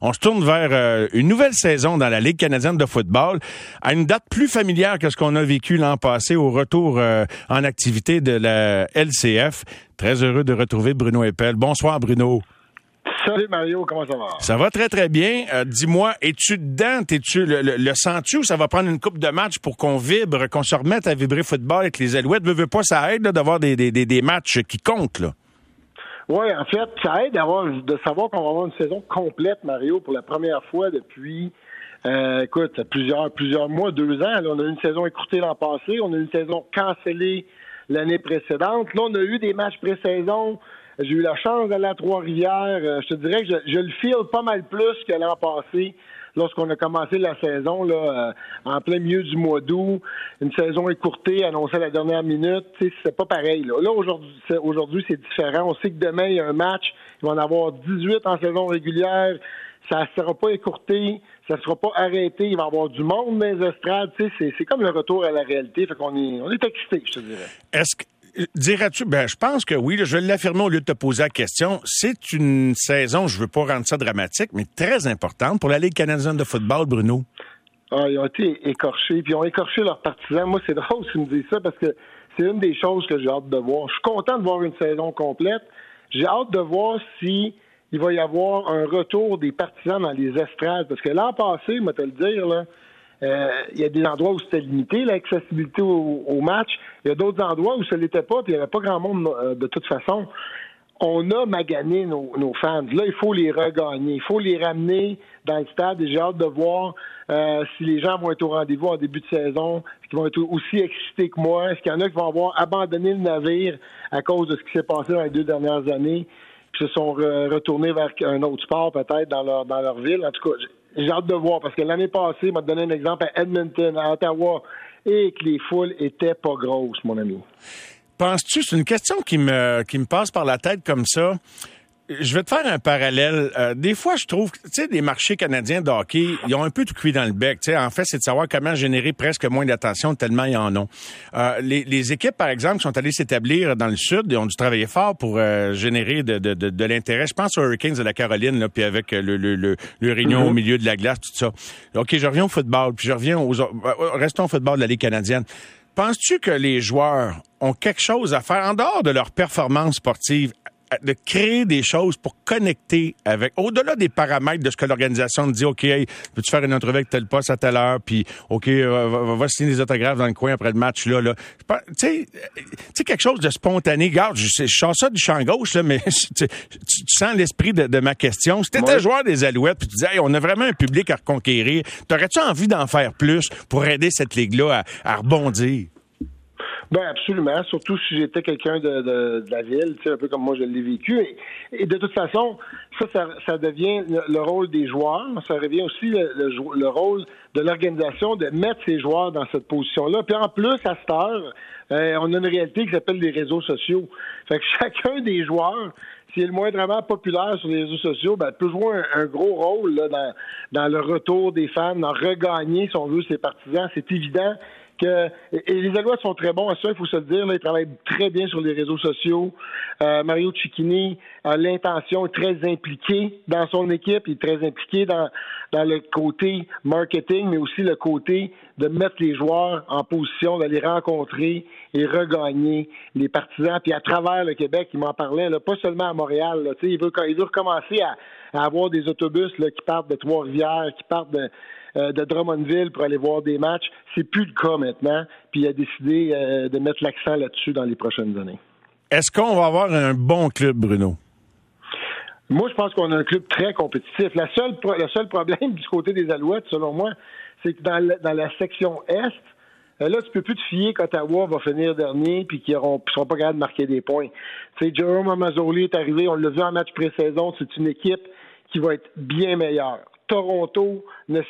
On se tourne vers euh, une nouvelle saison dans la Ligue canadienne de football, à une date plus familière que ce qu'on a vécu l'an passé au retour euh, en activité de la LCF. Très heureux de retrouver Bruno Eppel. Bonsoir Bruno. Salut Mario, comment ça va? Ça va très très bien. Euh, dis-moi, es-tu dedans? Es-tu le, le, sens-tu ou ça va prendre une coupe de match pour qu'on vibre, qu'on se remette à vibrer football avec les Alouettes? Veux, veux pas, ça aide d'avoir des, des, des, matchs qui comptent là. Oui, en fait, ça aide d'avoir, de savoir qu'on va avoir une saison complète, Mario, pour la première fois depuis, euh, écoute, plusieurs, plusieurs mois, deux ans. Là, on a eu une saison écourtée l'an passé, on a eu une saison cancellée l'année précédente. Là, on a eu des matchs pré-saison. J'ai eu la chance d'aller à Trois-Rivières. Euh, je te dirais que je, je le file pas mal plus que l'an passé lorsqu'on a commencé la saison là, euh, en plein milieu du mois d'août, une saison écourtée, annoncée à la dernière minute, c'est pas pareil. Là, là aujourd'hui, aujourd'hui, c'est différent. On sait que demain, il y a un match, il va en avoir 18 en saison régulière. Ça ne sera pas écourté, ça ne sera pas arrêté, il va y avoir du monde dans les estrades. C'est comme le retour à la réalité. Fait qu'on est, on est excité, je te dirais. Est-ce que Dirais-tu, ben, je pense que oui, je vais l'affirmer au lieu de te poser la question. C'est une saison, je veux pas rendre ça dramatique, mais très importante pour la Ligue canadienne de football, Bruno. Ah, ils ont été écorchés, puis ils ont écorché leurs partisans. Moi, c'est drôle que tu me dis ça parce que c'est une des choses que j'ai hâte de voir. Je suis content de voir une saison complète. J'ai hâte de voir si il va y avoir un retour des partisans dans les estrades. Parce que l'an passé, moi te le dire, là, euh, il y a des endroits où c'était limité, l'accessibilité au, match. Il y a d'autres endroits où ça l'était pas, puis il n'y avait pas grand monde euh, de toute façon. On a magané nos, fans. Là, il faut les regagner. Il faut les ramener dans le stade. J'ai hâte de voir euh, si les gens vont être au rendez-vous en début de saison, qui vont être aussi excités que moi? Est-ce qu'il y en a qui vont avoir abandonné le navire à cause de ce qui s'est passé dans les deux dernières années, puis se sont retournés vers un autre sport peut-être dans leur dans leur ville? En tout cas, j'ai hâte de voir parce que l'année passée, m'a donné un exemple à Edmonton, à Ottawa, et que les foules étaient pas grosses, mon ami. Penses-tu, c'est une question qui me, qui me passe par la tête comme ça je vais te faire un parallèle. Euh, des fois, je trouve, tu sais, les marchés canadiens de hockey, ils ont un peu tout cuit dans le bec. Tu sais, en fait, c'est de savoir comment générer presque moins d'attention tellement ils en ont. Euh, les, les, équipes, par exemple, qui sont allées s'établir dans le sud, ils ont dû travailler fort pour euh, générer de, de, de, de l'intérêt. Je pense aux Hurricanes de la Caroline, là, puis avec le, le, le, le réunion au mm-hmm. milieu de la glace, tout ça. OK, je reviens au football, puis je reviens aux... Restons au football de la Ligue canadienne. Penses-tu que les joueurs ont quelque chose à faire en dehors de leur performance sportive de créer des choses pour connecter avec, au-delà des paramètres de ce que l'organisation dit, OK, peux-tu faire une entrevue avec tel poste à telle heure, puis OK, euh, va, signer des autographes dans le coin après le match, là, là. Tu sais, quelque chose de spontané. Regarde, je, je sens ça du champ gauche, là, mais tu, sens l'esprit de, ma question. Si t'étais joueur des Alouettes, puis tu disais, on a vraiment un public à reconquérir, t'aurais-tu envie d'en faire plus pour aider cette ligue-là à rebondir? Ben absolument, surtout si j'étais quelqu'un de, de, de, la ville, un peu comme moi je l'ai vécu. Et, de toute façon, ça, ça, ça devient le, rôle des joueurs, ça revient aussi le, le, rôle de l'organisation de mettre ses joueurs dans cette position-là. Puis en plus, à cette heure, euh, on a une réalité qui s'appelle les réseaux sociaux. Fait que chacun des joueurs, s'il est le moindrement populaire sur les réseaux sociaux, ben, peut jouer un, gros rôle là, dans, dans le retour des fans, dans regagner, si on veut, ses partisans. C'est évident que et les Alouettes sont très bons à ça, il faut se le dire. Là, ils travaillent très bien sur les réseaux sociaux. Euh, Mario Cicchini a l'intention, très impliqué dans son équipe, il est très impliqué dans, dans le côté marketing, mais aussi le côté de mettre les joueurs en position d'aller rencontrer et regagner les partisans. Puis à travers le Québec, il m'en parlait, là, pas seulement à Montréal. Là, il, veut, il veut recommencer à, à avoir des autobus là, qui partent de Trois-Rivières, qui partent de, euh, de Drummondville pour aller voir des matchs. C'est plus le cas maintenant. Puis il a décidé euh, de mettre l'accent là-dessus dans les prochaines années. Est-ce qu'on va avoir un bon club, Bruno? Moi, je pense qu'on a un club très compétitif. La seule, le seul problème du côté des Alouettes, selon moi, c'est que dans la, section Est, euh, là, tu peux plus te fier qu'Ottawa va finir dernier puis qu'ils ne seront pas capables de marquer des points. Tu sais, Jerome Amazoli est arrivé, on l'a vu en match pré-saison, c'est une équipe qui va être bien meilleure. Toronto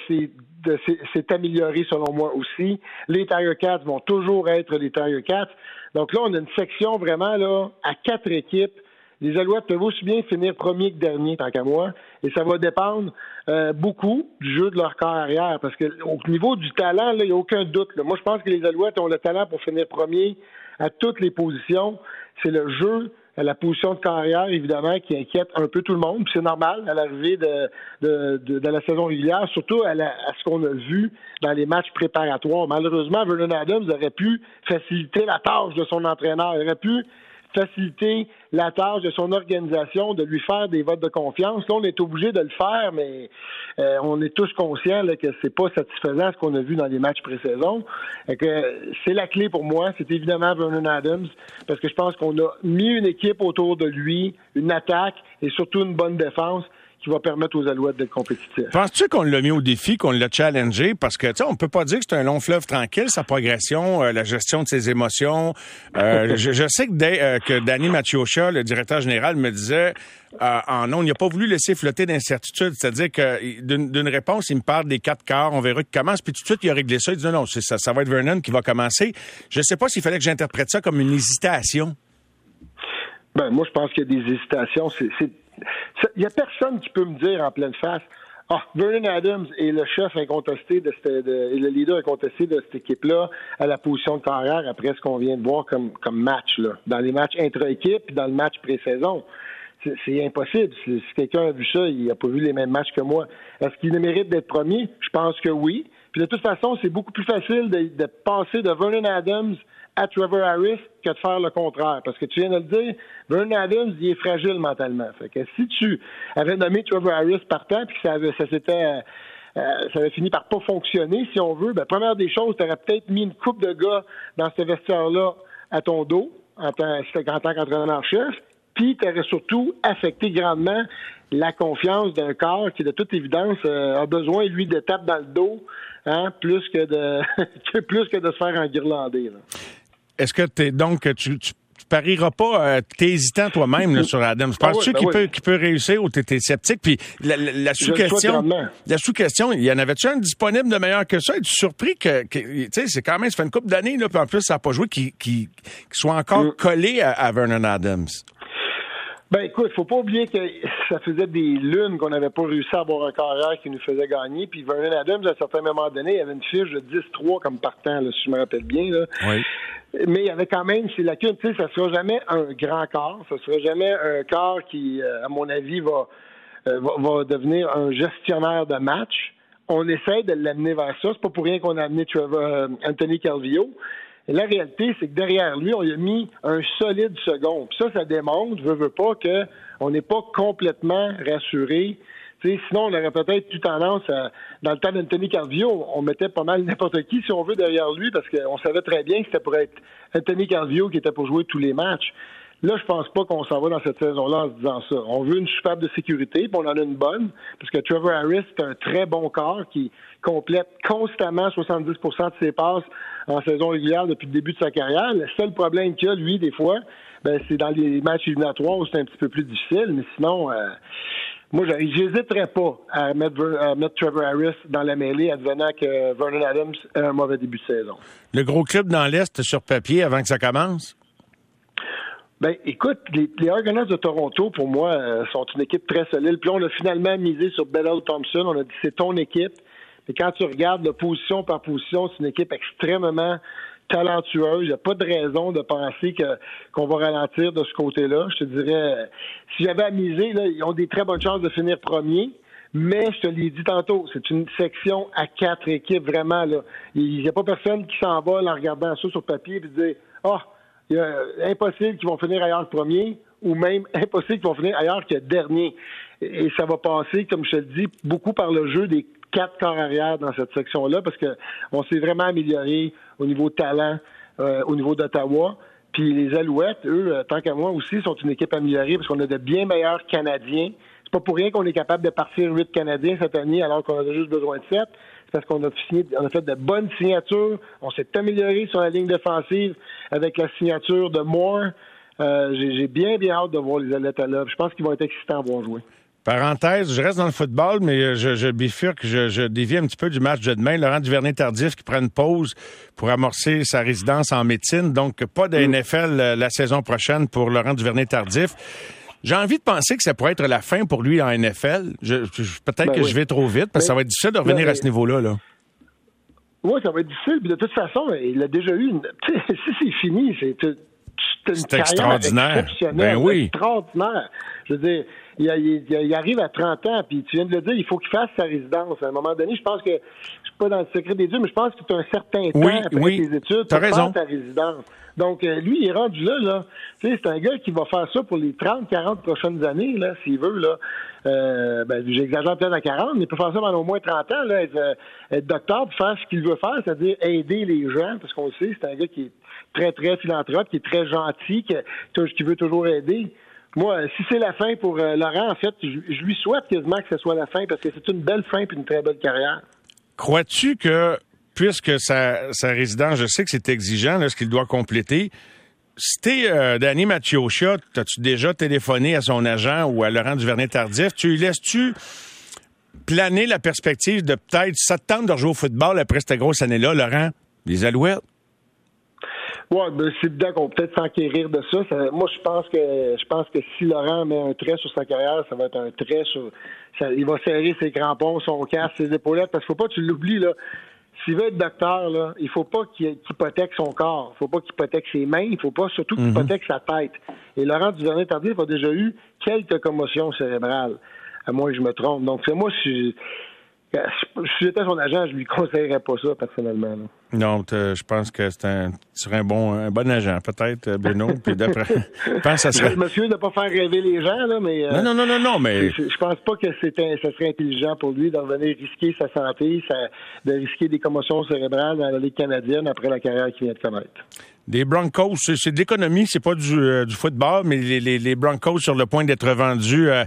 s'est amélioré selon moi aussi. Les Tiger Cats vont toujours être les Tiger Cats. Donc là, on a une section vraiment là à quatre équipes. Les Alouettes peuvent aussi bien finir premier que dernier, tant qu'à moi. Et ça va dépendre euh, beaucoup du jeu de leur corps arrière. Parce que au niveau du talent, il n'y a aucun doute. Moi, je pense que les Alouettes ont le talent pour finir premier à toutes les positions. C'est le jeu la position de carrière, évidemment, qui inquiète un peu tout le monde. C'est normal à l'arrivée de, de, la saison régulière, surtout à, à ce qu'on a vu dans les matchs préparatoires. Malheureusement, Vernon Adams aurait pu faciliter la tâche de son entraîneur. Il aurait pu faciliter la tâche de son organisation, de lui faire des votes de confiance. Là, on est obligé de le faire, mais euh, on est tous conscients là, que c'est pas satisfaisant ce qu'on a vu dans les matchs pré-saison. que c'est la clé pour moi, c'est évidemment Vernon Adams, parce que je pense qu'on a mis une équipe autour de lui, une attaque et surtout une bonne défense qui va permettre aux Alouettes d'être compétitifs. Penses-tu qu'on l'a mis au défi, qu'on l'a challengé? Parce que, tu sais, on peut pas dire que c'est un long fleuve tranquille, sa progression, euh, la gestion de ses émotions. Euh, je, sais que, euh, que Danny Machiocha, le directeur général, me disait en non, il n'a pas voulu laisser flotter d'incertitude. C'est-à-dire que d'une réponse, il me parle des quatre quarts, on verra qu'il commence, puis tout de suite, il a réglé ça. Il dit non, non, ça, ça va être Vernon qui va commencer. Je sais pas s'il fallait que j'interprète ça comme une hésitation. Ben, moi, je pense qu'il y a des hésitations. C'est il n'y a personne qui peut me dire en pleine face ah, Vernon Adams est le chef incontesté de, cette, et le leader incontesté de cette équipe-là à la position de carrière après ce qu'on vient de voir comme, comme match, là, dans les matchs intra-équipe et dans le match pré-saison. C'est impossible. Si, quelqu'un a vu ça, il n'a pas vu les mêmes matchs que moi. Est-ce qu'il mérite d'être premier? Je pense que oui. Puis de toute façon, c'est beaucoup plus facile de, de passer de Vernon Adams à Trevor Harris que de faire le contraire. Parce que tu viens de le dire, Vernon Adams, il est fragile mentalement. Fait que si tu avais nommé Trevor Harris partant, puis que ça, ça s'était euh, euh, ça avait fini par pas fonctionner, si on veut, ben, première des choses, tu aurais peut-être mis une coupe de gars dans ce vestiaire-là à ton dos, en tant, en qu'entraîneur-chef, puis tu aurais surtout affecté grandement la confiance d'un corps qui, de toute évidence, euh, a besoin, lui, de tape dans le dos, hein, plus que de plus que de se faire enguirlander. Là. Est-ce que tu donc tu, tu parieras pas, euh, t'es hésitant toi-même sur Adams. Ah Penses-tu ben qu'il peut, peut réussir ou t'es sceptique? Puis la, sous-question, la sous-question, il y en avait-tu un disponible de meilleur que ça? Es-tu surpris que, tu sais, c'est quand même, ça fait une couple d'années, là, puis en plus, ça n'a pas joué, qu'il soit encore mm. collé à, Vernon Adams? Ben écoute, faut pas oublier que ça faisait des lunes qu'on n'avait pas réussi à avoir un carrière qui nous faisait gagner. Puis Vernon Adams, à un certain moment donné, il avait une fiche de 10-3 comme partant, là, si je me rappelle bien. Là. Oui. Mais il y avait quand même ces lacunes. Tu sais, ça sera jamais un grand corps. Ça sera jamais un corps qui, euh, à mon avis, va, euh, va, devenir un gestionnaire de match. On essaie de l'amener vers ça. C'est pas pour rien qu'on a amené Trevor, euh, Anthony Calvillo. La réalité, c'est que derrière lui, on a mis un solide second. Puis ça, ça démontre, veut, veut pas, qu'on n'est pas complètement rassuré sinon, on aurait peut-être eu tendance à, dans le temps d'Anthony Carvio, on mettait pas mal n'importe qui, si on veut, derrière lui, parce qu'on savait très bien que c'était pour être Anthony Carvio qui était pour jouer tous les matchs. Là, je pense pas qu'on s'en va dans cette saison-là en se disant ça. On veut une superbe de sécurité, puis on en a une bonne, parce que Trevor Harris, c'est un très bon corps qui complète constamment 70% de ses passes en saison régulière depuis le début de sa carrière. Le seul problème qu'il a, lui, des fois, ben, c'est dans les matchs éliminatoires où c'est un petit peu plus difficile, mais sinon, euh, moi, j'hésiterais pas à mettre, Trevor Harris dans la mêlée, advenant que Vernon Adams a un mauvais début de saison. Le gros club dans l'Est sur papier avant que ça commence? Ben, écoute, les, les Argonauts de Toronto, pour moi, euh, sont une équipe très solide. Puis on a finalement misé sur Bellel Thompson. On a dit c'est ton équipe. Mais quand tu regardes la position par position, c'est une équipe extrêmement talentueuse. Il n'y a pas de raison de penser que qu'on va ralentir de ce côté-là. Je te dirais, si j'avais à miser, là, ils ont des très bonnes chances de finir premier. Mais je te l'ai dit tantôt, c'est une section à quatre équipes, vraiment. Là. Il n'y a pas personne qui s'en va en regardant ça sur papier et dire Ah, est impossible qu'ils vont finir ailleurs le premier, ou même impossible qu'ils vont finir ailleurs que dernier. Et ça va passer, comme je te le dis, beaucoup par le jeu des quatre corps arrière dans cette section-là parce qu'on s'est vraiment amélioré au niveau talent euh, au niveau d'Ottawa. Puis les Alouettes, eux, euh, tant qu'à moi aussi, sont une équipe améliorée parce qu'on a de bien meilleurs Canadiens. C'est pas pour rien qu'on est capable de partir huit Canadiens cette année alors qu'on a juste besoin de sept. C'est parce qu'on a signé, on a fait de bonnes signatures. On s'est amélioré sur la ligne défensive avec la signature de Moore. Euh, j'ai bien, bien hâte de voir les Alouettes à l'œuvre. Je pense qu'ils vont être excitants à voir jouer. Parenthèse, je reste dans le football, mais euh, je, je bifurque, je, je dévie un petit peu du match de demain. Laurent Duvernay-Tardif qui prend une pause pour amorcer sa résidence en médecine. Donc, pas de mm. NFL euh, la saison prochaine pour Laurent Duvernay-Tardif. J'ai envie de penser que ça pourrait être la fin pour lui en NFL. Peut-être ben que je vais trop vite, parce que ça va être difficile de revenir à ce niveau-là. Là. Oui, ça va être difficile. de toute façon, il a déjà eu une... si c'est fini, c'est c'est extraordinaire. Ben oui. extraordinaire. Je veux dire, il, arrive à 30 ans, puis tu viens de le dire, il faut qu'il fasse sa résidence. À un moment donné, je pense que, je suis pas dans le secret des dieux, mais je pense que tu as un certain temps après tes études pour faire ta résidence. Donc, euh, lui, il est rendu là, là. Tu sais, c'est un gars qui va faire ça pour les 30, 40 prochaines années, là, s'il veut, là. Euh, ben, j'exagère peut-être à 40, mais il peut faire ça pendant au moins 30 ans, là, être, euh, être docteur pour faire ce qu'il veut faire, c'est-à-dire aider les gens, parce qu'on le sait, c'est un gars qui est très, très philanthrope, qui est très gentil, qui, qui veut toujours aider. Moi, si c'est la fin pour euh, Laurent, en fait, je, lui souhaite quasiment que ce soit la fin parce que c'est une belle fin et une très belle carrière. Crois-tu que, puisque sa, sa résidence, je sais que c'est exigeant, ce qu'il doit compléter, si t'es euh, Danny Machiocha, as-tu déjà téléphoné à son agent ou à Laurent Duvernay-Tardif? Tu lui laisses-tu planer la perspective de peut-être s'attendre de rejouer au football après cette grosse année-là, Laurent? Les Alouettes? Ouais, ben, c'est évident qu'on peut peut-être s'enquérir de ça. Moi, je pense que je pense que si Laurent met un trait sur sa carrière, ça va être un trait sur. il va serrer ses crampons, son casque, ses épaulettes, parce qu'il faut pas que tu l'oublies là. S'il veut être docteur, là, il faut pas qu'il hypothèque son corps. Il faut pas qu'il hypothèque ses mains. Il faut pas surtout qu'il hypothèque sa tête. Et Laurent Duvernay-Tardif a déjà eu quelques commotions cérébrales. À moins que je me trompe. Donc, c'est moi, si, si j'étais son agent, je lui conseillerais pas ça, personnellement. Non, je pense que c'est un, tu serais un bon, un bon agent, peut-être, euh, Bruno. puis d'après, je pense ça serait... Je de pas faire rêver les gens, là, mais. Euh, non, non, non, non, mais. Je, je pense pas que c'était, ça serait intelligent pour lui de revenir risquer sa santé, de risquer des commotions cérébrales dans la Ligue canadienne après la carrière qu'il vient de connaître. Des Broncos, c'est de l'économie, c'est pas du, euh, du, football, mais les, les, les, Broncos sur le point d'être vendus. Euh,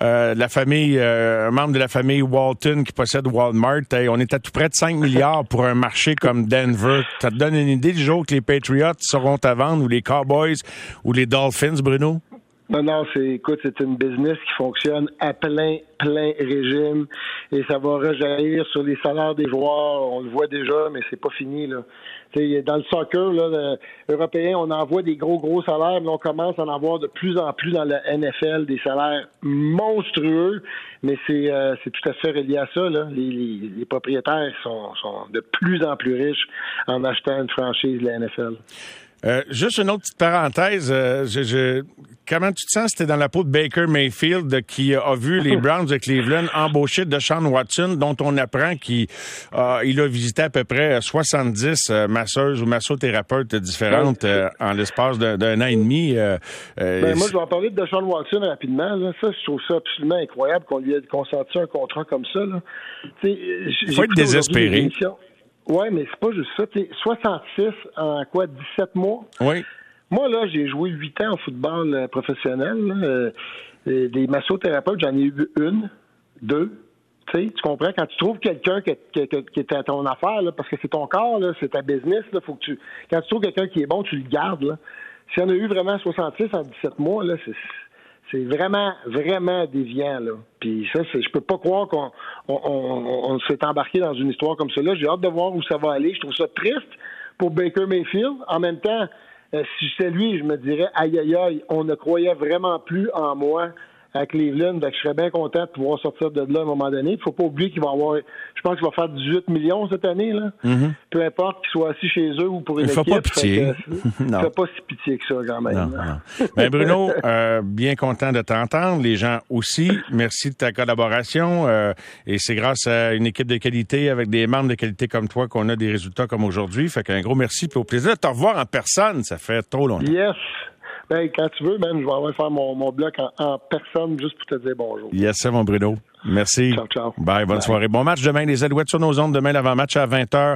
euh, la famille, euh, un membre de la famille Walton qui possède Walmart, on est à tout près de 5 milliards pour un marché comme Denver. Ça te donne une idée du jour que les Patriots seront à vendre ou les Cowboys ou les Dolphins, Bruno? Non, non, c'est, écoute, c'est une business qui fonctionne à plein, plein régime et ça va rejaillir sur les salaires des joueurs. On le voit déjà, mais c'est pas fini, là. Dans le soccer là, européen, on envoie des gros, gros salaires, mais on commence à en avoir de plus en plus dans la NFL, des salaires monstrueux, mais c'est, euh, tout à fait relié à ça. Les, les propriétaires sont, sont de plus en plus riches en achetant une franchise de la NFL. Euh, juste une autre petite parenthèse. Euh, je, je, comment tu te sens? C'était dans la peau de Baker Mayfield qui a vu les Browns de Cleveland embaucher Deshaun Watson, dont on apprend qu'il euh, il a visité à peu près 70 masseuses ou massothérapeutes différentes en l'espace d'un an et demi. Ben, moi, je vais en parler de Deshaun Watson rapidement. Là. Ça, je trouve ça absolument incroyable qu'on lui ait consenti un contrat comme ça. Il faut être désespéré. Oui, mais c'est pas juste ça. T'sais, 66 en quoi, 17 mois? Oui. Moi, là, j'ai joué 8 ans au football euh, professionnel. Euh, des massothérapeutes, j'en ai eu une, deux. tu comprends? Quand tu trouves quelqu'un qui, qui, qui, est à ton affaire, là, parce que c'est ton corps, c'est ta business, là, faut que tu. Quand tu trouves quelqu'un qui est bon, tu le gardes. Là. S'il y en a eu vraiment 66 en 17 mois, là, c'est c'est vraiment, vraiment déviant, là. Puis ça, je peux pas croire qu'on on, s'est embarqué dans une histoire comme cela. J'ai hâte de voir où ça va aller. Je trouve ça triste pour Baker Mayfield. En même temps, euh, si c'est lui, je me dirais, aïe, aïe, aïe, on ne croyait vraiment plus en moi à Cleveland. je serais bien content de pouvoir sortir de là à un moment donné. Il faut pas oublier qu'il va avoir, je pense qu'il va faire 18 millions cette année. Là. Mm-hmm. Peu importe qu'il soit assis chez eux ou pour une Il équipe. Pas pitié. Il ne fait pas si pitié que ça quand même. Non, ben, Bruno, euh, bien content de t'entendre. Les gens aussi. Merci de ta collaboration. Euh, et c'est grâce à une équipe de qualité avec des membres de qualité comme toi qu'on a des résultats comme aujourd'hui. Fait qu'un gros merci. Puis au plaisir de te revoir en personne. Ça fait trop longtemps. Yes. Ben, quand tu veux, même, je vais aller faire mon, mon bloc en, personne juste pour te dire bonjour. Yes, c'est mon Bruno. Merci. Ciao, ciao. Bye, bonne soirée. Bon match demain, les Alouettes sur nos ondes. Demain, l'avant-match à 20h.